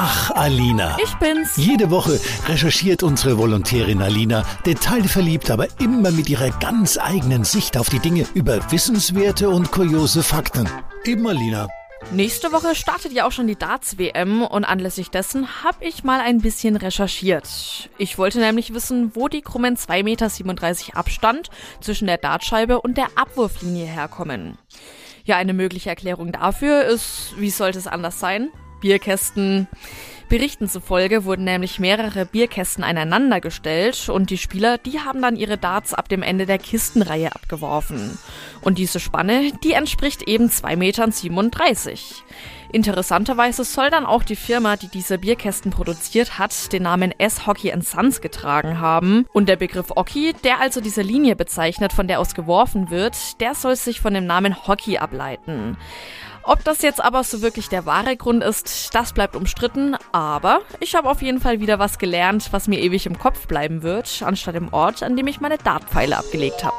Ach, Alina. Ich bin's. Jede Woche recherchiert unsere Volontärin Alina, detailverliebt, aber immer mit ihrer ganz eigenen Sicht auf die Dinge über wissenswerte und kuriose Fakten. Eben Alina. Nächste Woche startet ja auch schon die Darts-WM und anlässlich dessen habe ich mal ein bisschen recherchiert. Ich wollte nämlich wissen, wo die krummen 2,37 Meter Abstand zwischen der Dartscheibe und der Abwurflinie herkommen. Ja, eine mögliche Erklärung dafür ist, wie sollte es anders sein? Bierkästen. Berichten zufolge wurden nämlich mehrere Bierkästen aneinander gestellt und die Spieler, die haben dann ihre Darts ab dem Ende der Kistenreihe abgeworfen. Und diese Spanne, die entspricht eben 2,37 Metern. Interessanterweise soll dann auch die Firma, die diese Bierkästen produziert hat, den Namen S Hockey Sons getragen haben. Und der Begriff Hockey, der also diese Linie bezeichnet, von der aus geworfen wird, der soll sich von dem Namen Hockey ableiten. Ob das jetzt aber so wirklich der wahre Grund ist, das bleibt umstritten, aber ich habe auf jeden Fall wieder was gelernt, was mir ewig im Kopf bleiben wird, anstatt im Ort, an dem ich meine Dartpfeile abgelegt habe.